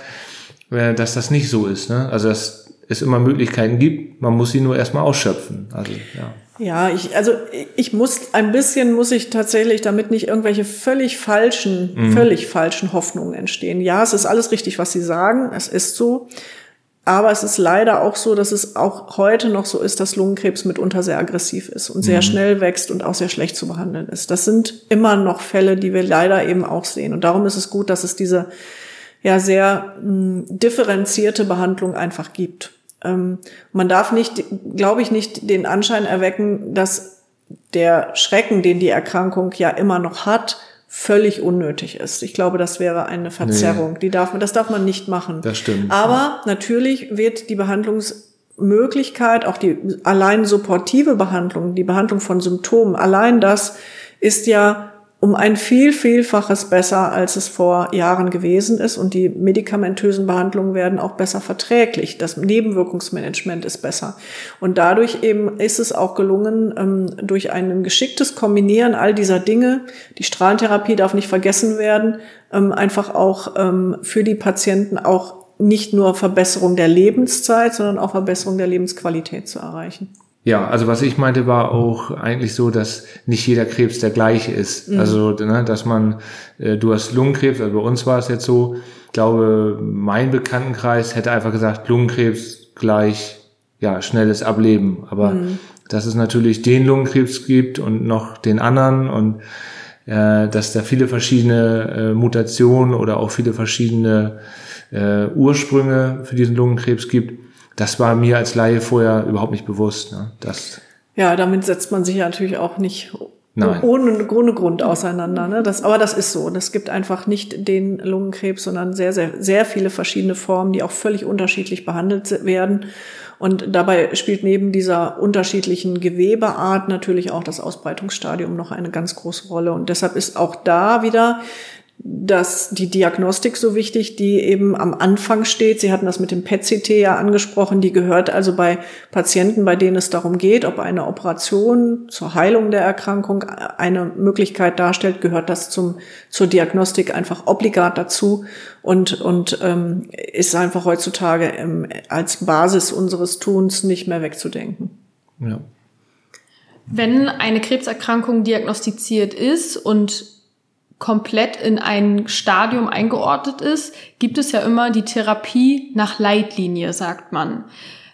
äh, dass das nicht so ist. Ne? Also dass es immer Möglichkeiten gibt, man muss sie nur erstmal ausschöpfen. Also ja. Ja, ich, also ich muss ein bisschen muss ich tatsächlich, damit nicht irgendwelche völlig falschen, mhm. völlig falschen Hoffnungen entstehen. Ja, es ist alles richtig, was Sie sagen. Es ist so. Aber es ist leider auch so, dass es auch heute noch so ist, dass Lungenkrebs mitunter sehr aggressiv ist und sehr mhm. schnell wächst und auch sehr schlecht zu behandeln ist. Das sind immer noch Fälle, die wir leider eben auch sehen. Und darum ist es gut, dass es diese ja sehr mh, hm, differenzierte Behandlung einfach gibt. Ähm, man darf nicht, glaube ich, nicht den Anschein erwecken, dass der Schrecken, den die Erkrankung ja immer noch hat, völlig unnötig ist. Ich glaube, das wäre eine Verzerrung. Nee. Die darf man, das darf man nicht machen. Das stimmt. Aber natürlich wird die Behandlungsmöglichkeit, auch die allein supportive Behandlung, die Behandlung von Symptomen, allein das ist ja um ein viel, vielfaches besser, als es vor Jahren gewesen ist. Und die medikamentösen Behandlungen werden auch besser verträglich. Das Nebenwirkungsmanagement ist besser. Und dadurch eben ist es auch gelungen, ähm, durch ein geschicktes Kombinieren all dieser Dinge, die Strahlentherapie darf nicht vergessen werden, ähm, einfach auch ähm, für die Patienten auch nicht nur Verbesserung der Lebenszeit, sondern auch Verbesserung der Lebensqualität zu erreichen. Ja, also was ich meinte, war auch eigentlich so, dass nicht jeder Krebs der gleiche ist. Mhm. Also, ne, dass man, äh, du hast Lungenkrebs, also bei uns war es jetzt so, ich glaube, mein Bekanntenkreis hätte einfach gesagt, Lungenkrebs gleich, ja, schnelles Ableben. Aber mhm. dass es natürlich den Lungenkrebs gibt und noch den anderen und äh, dass da viele verschiedene äh, Mutationen oder auch viele verschiedene äh, Ursprünge für diesen Lungenkrebs gibt das war mir als Laie vorher überhaupt nicht bewusst. Ne? Das ja, damit setzt man sich ja natürlich auch nicht Nein. ohne, ohne Grund auseinander. Ne? Das, aber das ist so. Das gibt einfach nicht den Lungenkrebs, sondern sehr, sehr, sehr viele verschiedene Formen, die auch völlig unterschiedlich behandelt werden. Und dabei spielt neben dieser unterschiedlichen Gewebeart natürlich auch das Ausbreitungsstadium noch eine ganz große Rolle. Und deshalb ist auch da wieder dass die Diagnostik so wichtig, die eben am Anfang steht. Sie hatten das mit dem PET-CT ja angesprochen. Die gehört also bei Patienten, bei denen es darum geht, ob eine Operation zur Heilung der Erkrankung eine Möglichkeit darstellt, gehört das zum, zur Diagnostik einfach obligat dazu und, und ähm, ist einfach heutzutage ähm, als Basis unseres Tuns nicht mehr wegzudenken. Ja. Wenn eine Krebserkrankung diagnostiziert ist und komplett in ein Stadium eingeordnet ist, gibt es ja immer die Therapie nach Leitlinie, sagt man.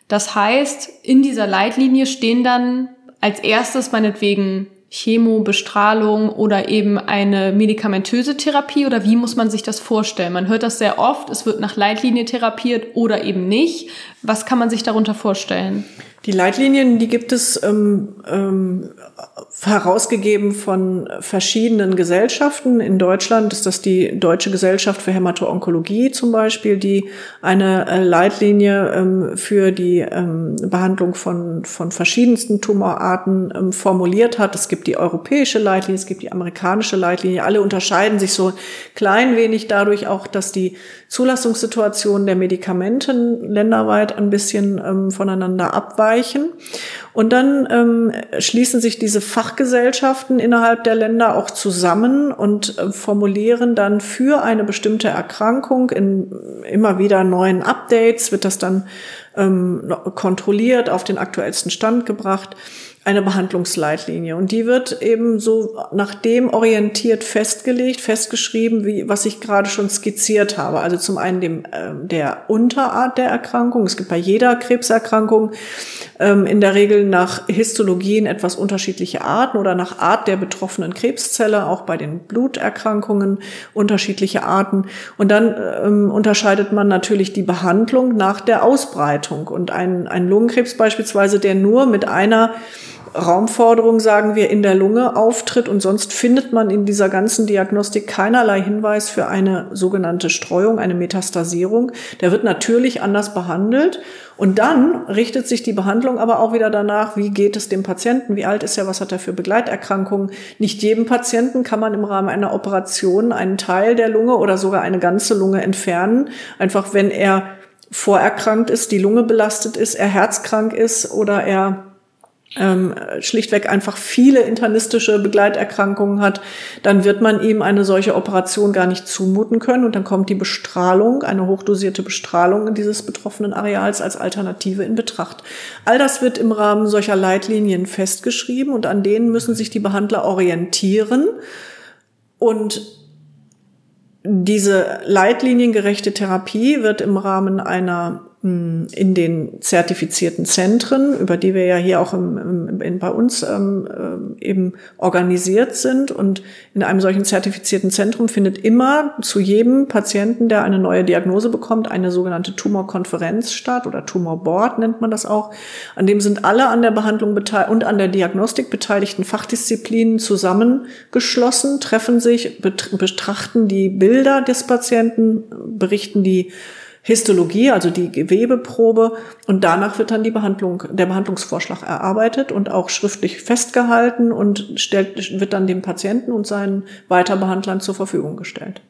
Das heißt, in dieser Leitlinie stehen dann als erstes meinetwegen Chemo, Bestrahlung oder eben eine medikamentöse Therapie oder wie muss man sich das vorstellen? Man hört das sehr oft, es wird nach Leitlinie therapiert oder eben nicht. Was kann man sich darunter vorstellen? Die Leitlinien, die gibt es ähm, ähm, herausgegeben von verschiedenen Gesellschaften. In Deutschland ist das die Deutsche Gesellschaft für Hämato-Onkologie zum Beispiel, die eine äh, Leitlinie ähm, für die ähm, Behandlung von, von verschiedensten Tumorarten ähm, formuliert hat. Es gibt die europäische Leitlinie, es gibt die amerikanische Leitlinie. Alle unterscheiden sich so klein wenig dadurch auch, dass die Zulassungssituation der Medikamenten länderweit ein bisschen ähm, voneinander abweichen. Und dann ähm, schließen sich diese Fachgesellschaften innerhalb der Länder auch zusammen und äh, formulieren dann für eine bestimmte Erkrankung in immer wieder neuen Updates, wird das dann ähm, kontrolliert, auf den aktuellsten Stand gebracht eine Behandlungsleitlinie. Und die wird eben so nach dem orientiert festgelegt, festgeschrieben, wie, was ich gerade schon skizziert habe. Also zum einen dem, äh, der Unterart der Erkrankung. Es gibt bei jeder Krebserkrankung ähm, in der Regel nach Histologien etwas unterschiedliche Arten oder nach Art der betroffenen Krebszelle, auch bei den Bluterkrankungen unterschiedliche Arten. Und dann ähm, unterscheidet man natürlich die Behandlung nach der Ausbreitung. Und ein, ein Lungenkrebs beispielsweise, der nur mit einer Raumforderung, sagen wir, in der Lunge auftritt. Und sonst findet man in dieser ganzen Diagnostik keinerlei Hinweis für eine sogenannte Streuung, eine Metastasierung. Der wird natürlich anders behandelt. Und dann richtet sich die Behandlung aber auch wieder danach, wie geht es dem Patienten, wie alt ist er, was hat er für Begleiterkrankungen. Nicht jedem Patienten kann man im Rahmen einer Operation einen Teil der Lunge oder sogar eine ganze Lunge entfernen, einfach wenn er vorerkrankt ist, die Lunge belastet ist, er herzkrank ist oder er ähm, schlichtweg einfach viele internistische Begleiterkrankungen hat, dann wird man ihm eine solche Operation gar nicht zumuten können und dann kommt die Bestrahlung, eine hochdosierte Bestrahlung dieses betroffenen Areals als Alternative in Betracht. All das wird im Rahmen solcher Leitlinien festgeschrieben und an denen müssen sich die Behandler orientieren und diese leitliniengerechte Therapie wird im Rahmen einer in den zertifizierten Zentren, über die wir ja hier auch im, im, bei uns ähm, äh, eben organisiert sind. Und in einem solchen zertifizierten Zentrum findet immer zu jedem Patienten, der eine neue Diagnose bekommt, eine sogenannte Tumorkonferenz statt oder Tumorboard nennt man das auch. An dem sind alle an der Behandlung und an der Diagnostik beteiligten Fachdisziplinen zusammengeschlossen, treffen sich, betrachten die Bilder des Patienten, berichten die Histologie, also die Gewebeprobe, und danach wird dann die Behandlung, der Behandlungsvorschlag erarbeitet und auch schriftlich festgehalten und stellt, wird dann dem Patienten und seinen Weiterbehandlern zur Verfügung gestellt.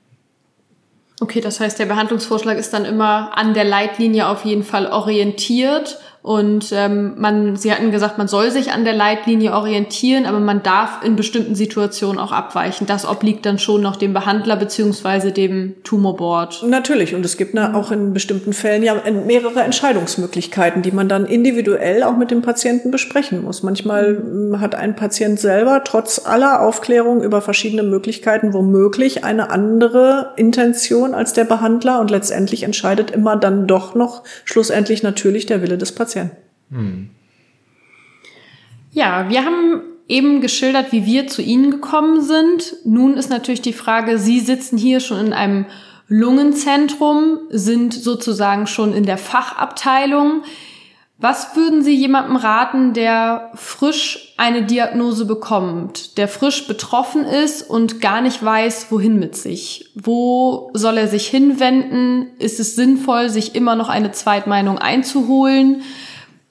Okay, das heißt, der Behandlungsvorschlag ist dann immer an der Leitlinie auf jeden Fall orientiert und ähm, man, Sie hatten gesagt, man soll sich an der Leitlinie orientieren, aber man darf in bestimmten Situationen auch abweichen. Das obliegt dann schon noch dem Behandler beziehungsweise dem Tumorboard. Natürlich. Und es gibt auch in bestimmten Fällen ja mehrere Entscheidungsmöglichkeiten, die man dann individuell auch mit dem Patienten besprechen muss. Manchmal mhm. hat ein Patient selber trotz aller Aufklärung über verschiedene Möglichkeiten womöglich eine andere Intention als der Behandler und letztendlich entscheidet immer dann doch noch schlussendlich natürlich der Wille des Patienten. Aktien. Hm. Ja, wir haben eben geschildert, wie wir zu Ihnen gekommen sind. Nun ist natürlich die Frage, Sie sitzen hier schon in einem Lungenzentrum, sind sozusagen schon in der Fachabteilung. Was würden Sie jemandem raten, der frisch eine Diagnose bekommt, der frisch betroffen ist und gar nicht weiß, wohin mit sich? Wo soll er sich hinwenden? Ist es sinnvoll, sich immer noch eine Zweitmeinung einzuholen?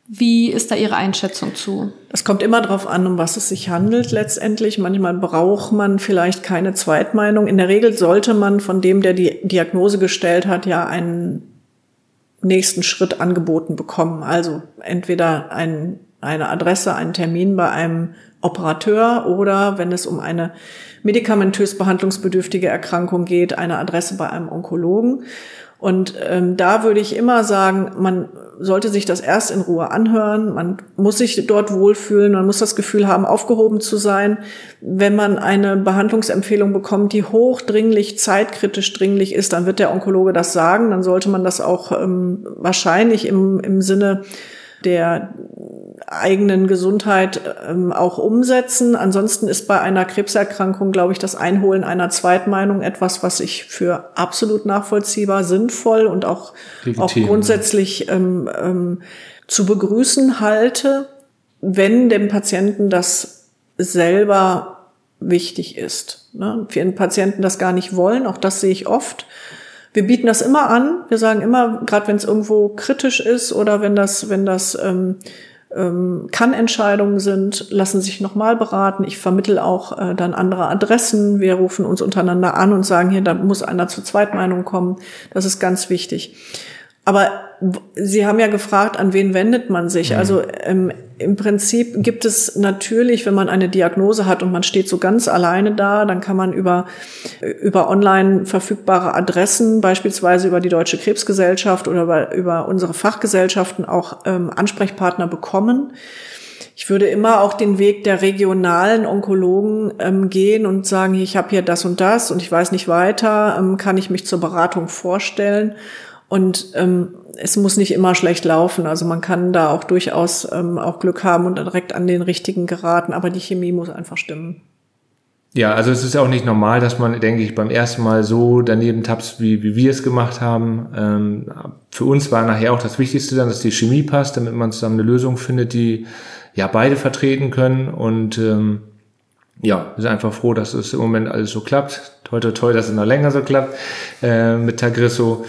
Wie ist da Ihre Einschätzung zu? Es kommt immer darauf an, um was es sich handelt letztendlich. Manchmal braucht man vielleicht keine Zweitmeinung. In der Regel sollte man von dem, der die Diagnose gestellt hat, ja einen nächsten Schritt angeboten bekommen. Also entweder ein, eine Adresse, einen Termin bei einem Operateur oder wenn es um eine medikamentös behandlungsbedürftige Erkrankung geht, eine Adresse bei einem Onkologen. Und ähm, da würde ich immer sagen, man sollte sich das erst in Ruhe anhören. Man muss sich dort wohlfühlen. Man muss das Gefühl haben, aufgehoben zu sein. Wenn man eine Behandlungsempfehlung bekommt, die hochdringlich, zeitkritisch dringlich ist, dann wird der Onkologe das sagen. Dann sollte man das auch ähm, wahrscheinlich im, im Sinne der eigenen Gesundheit ähm, auch umsetzen. Ansonsten ist bei einer Krebserkrankung, glaube ich, das Einholen einer Zweitmeinung etwas, was ich für absolut nachvollziehbar, sinnvoll und auch, auch grundsätzlich ähm, ähm, zu begrüßen halte, wenn dem Patienten das selber wichtig ist. Ne? Wenn Patienten das gar nicht wollen, auch das sehe ich oft, wir bieten das immer an. Wir sagen immer, gerade wenn es irgendwo kritisch ist oder wenn das, wenn das ähm, ähm, Kann-Entscheidungen sind, lassen sich nochmal beraten. Ich vermittel auch äh, dann andere Adressen. Wir rufen uns untereinander an und sagen hier, da muss einer zur Zweitmeinung kommen. Das ist ganz wichtig. Aber Sie haben ja gefragt, an wen wendet man sich? Mhm. Also ähm, im Prinzip gibt es natürlich, wenn man eine Diagnose hat und man steht so ganz alleine da, dann kann man über, über online verfügbare Adressen, beispielsweise über die Deutsche Krebsgesellschaft oder über, über unsere Fachgesellschaften auch ähm, Ansprechpartner bekommen. Ich würde immer auch den Weg der regionalen Onkologen ähm, gehen und sagen, ich habe hier das und das und ich weiß nicht weiter, ähm, kann ich mich zur Beratung vorstellen. Und ähm, es muss nicht immer schlecht laufen. Also man kann da auch durchaus ähm, auch Glück haben und direkt an den richtigen geraten, aber die Chemie muss einfach stimmen. Ja, also es ist auch nicht normal, dass man, denke ich, beim ersten Mal so daneben tapst, wie, wie wir es gemacht haben. Ähm, für uns war nachher auch das Wichtigste dann, dass die Chemie passt, damit man zusammen eine Lösung findet, die ja beide vertreten können. Und ähm, ja, wir sind einfach froh, dass es im Moment alles so klappt. Toi, toi, toi, dass es noch länger so klappt äh, mit Tagrisso.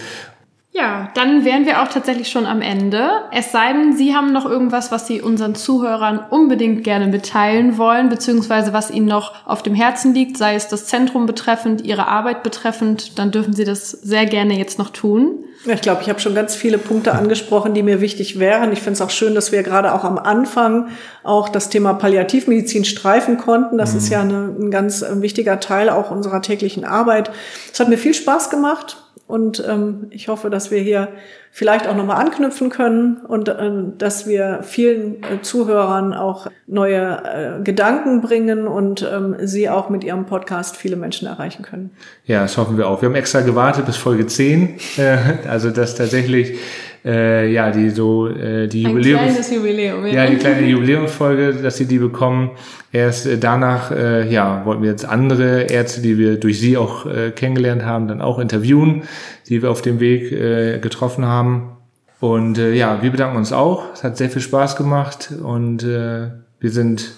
Ja, dann wären wir auch tatsächlich schon am Ende. Es sei denn, Sie haben noch irgendwas, was Sie unseren Zuhörern unbedingt gerne mitteilen wollen, beziehungsweise was Ihnen noch auf dem Herzen liegt, sei es das Zentrum betreffend, Ihre Arbeit betreffend, dann dürfen Sie das sehr gerne jetzt noch tun. Ich glaube, ich habe schon ganz viele Punkte angesprochen, die mir wichtig wären. Ich finde es auch schön, dass wir gerade auch am Anfang auch das Thema Palliativmedizin streifen konnten. Das mhm. ist ja eine, ein ganz wichtiger Teil auch unserer täglichen Arbeit. Es hat mir viel Spaß gemacht. Und ähm, ich hoffe, dass wir hier vielleicht auch nochmal anknüpfen können und äh, dass wir vielen äh, Zuhörern auch neue äh, Gedanken bringen und ähm, sie auch mit ihrem Podcast viele Menschen erreichen können. Ja, das hoffen wir auch. Wir haben extra gewartet bis Folge 10. Äh, also dass tatsächlich äh, ja, die so äh, die Jubiläums Jubiläum, ja. ja, die kleine Jubiläumsfolge, dass sie die bekommen. Erst äh, danach, äh, ja, wollten wir jetzt andere Ärzte, die wir durch sie auch äh, kennengelernt haben, dann auch interviewen, die wir auf dem Weg äh, getroffen haben. Und äh, ja, wir bedanken uns auch. Es hat sehr viel Spaß gemacht und äh, wir sind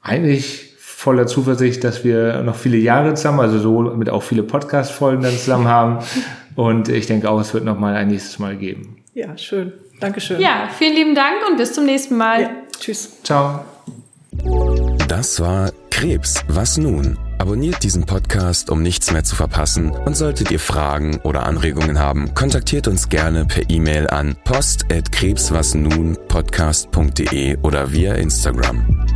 eigentlich voller Zuversicht, dass wir noch viele Jahre zusammen, also so mit auch viele Podcast-Folgen dann zusammen haben. Und ich denke auch, es wird noch mal ein nächstes Mal geben. Ja, schön. Dankeschön. Ja, vielen lieben Dank und bis zum nächsten Mal. Ja, tschüss. Ciao. Das war Krebs. Was nun? Abonniert diesen Podcast, um nichts mehr zu verpassen. Und solltet ihr Fragen oder Anregungen haben, kontaktiert uns gerne per E-Mail an post@krebswasnunpodcast.de oder via Instagram.